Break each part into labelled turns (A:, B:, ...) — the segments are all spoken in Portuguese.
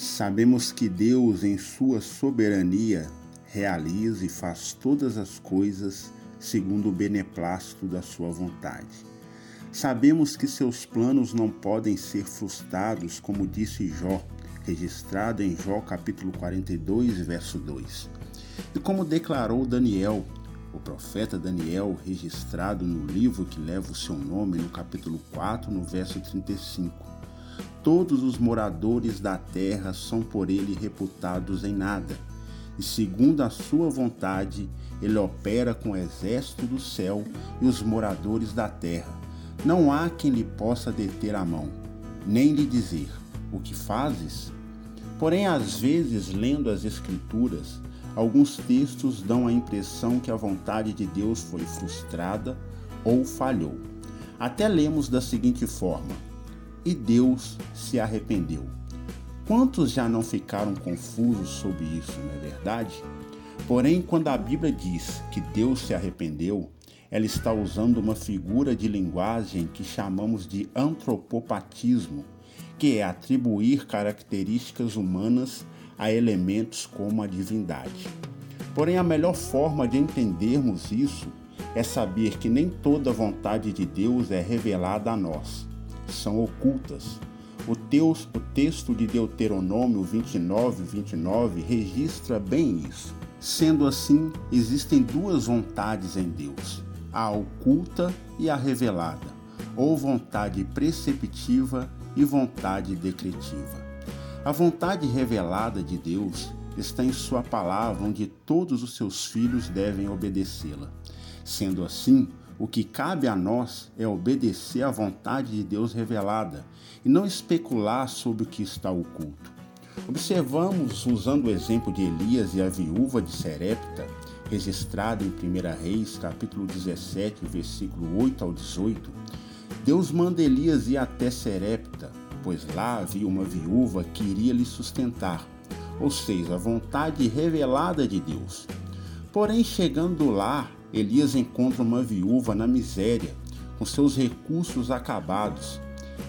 A: Sabemos que Deus, em sua soberania, realiza e faz todas as coisas segundo o beneplácito da sua vontade. Sabemos que seus planos não podem ser frustrados, como disse Jó, registrado em Jó capítulo 42, verso 2. E como declarou Daniel, o profeta Daniel, registrado no livro que leva o seu nome, no capítulo 4, no verso 35. Todos os moradores da terra são por ele reputados em nada, e segundo a sua vontade, ele opera com o exército do céu e os moradores da terra. Não há quem lhe possa deter a mão, nem lhe dizer: O que fazes? Porém, às vezes, lendo as Escrituras, alguns textos dão a impressão que a vontade de Deus foi frustrada ou falhou. Até lemos da seguinte forma: e Deus se arrependeu. Quantos já não ficaram confusos sobre isso, não é verdade? Porém, quando a Bíblia diz que Deus se arrependeu, ela está usando uma figura de linguagem que chamamos de antropopatismo, que é atribuir características humanas a elementos como a divindade. Porém, a melhor forma de entendermos isso é saber que nem toda vontade de Deus é revelada a nós são ocultas. O, teus, o texto de Deuteronômio 29, 29 registra bem isso. Sendo assim, existem duas vontades em Deus: a oculta e a revelada, ou vontade preceptiva e vontade decretiva. A vontade revelada de Deus está em Sua palavra, onde todos os seus filhos devem obedecê-la. Sendo assim, o que cabe a nós é obedecer à vontade de Deus revelada e não especular sobre o que está oculto. Observamos, usando o exemplo de Elias e a viúva de Serepta, registrado em 1 Reis, capítulo 17, versículo 8 ao 18, Deus manda Elias ir até Serepta, pois lá havia uma viúva que iria lhe sustentar, ou seja, a vontade revelada de Deus. Porém, chegando lá, Elias encontra uma viúva na miséria, com seus recursos acabados.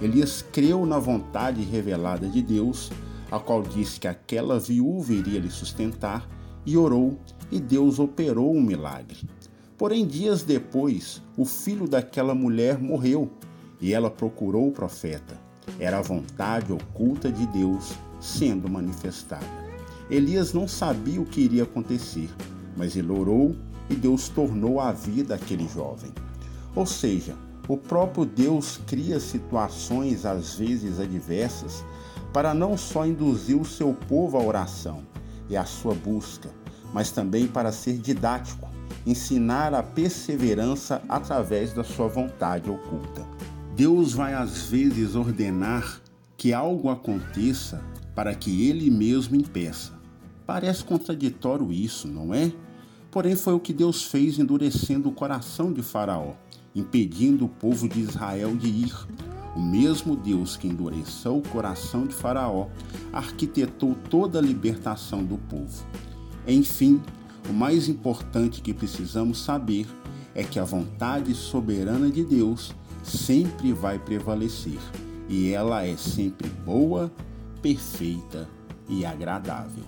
A: Elias creu na vontade revelada de Deus, a qual disse que aquela viúva iria lhe sustentar, e orou, e Deus operou um milagre. Porém, dias depois, o filho daquela mulher morreu, e ela procurou o profeta. Era a vontade oculta de Deus sendo manifestada. Elias não sabia o que iria acontecer, mas ele orou e Deus tornou a vida aquele jovem. Ou seja, o próprio Deus cria situações às vezes adversas para não só induzir o seu povo à oração e à sua busca, mas também para ser didático, ensinar a perseverança através da sua vontade oculta. Deus vai às vezes ordenar que algo aconteça para que ele mesmo impeça. Parece contraditório isso, não é? Porém, foi o que Deus fez endurecendo o coração de Faraó, impedindo o povo de Israel de ir. O mesmo Deus que endureceu o coração de Faraó arquitetou toda a libertação do povo. Enfim, o mais importante que precisamos saber é que a vontade soberana de Deus sempre vai prevalecer e ela é sempre boa, perfeita e agradável.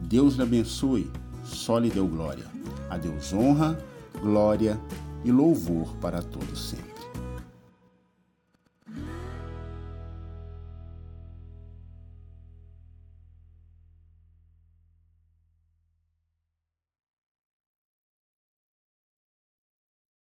A: Deus lhe abençoe só lhe deu glória. A Deus honra, glória e louvor para todos sempre.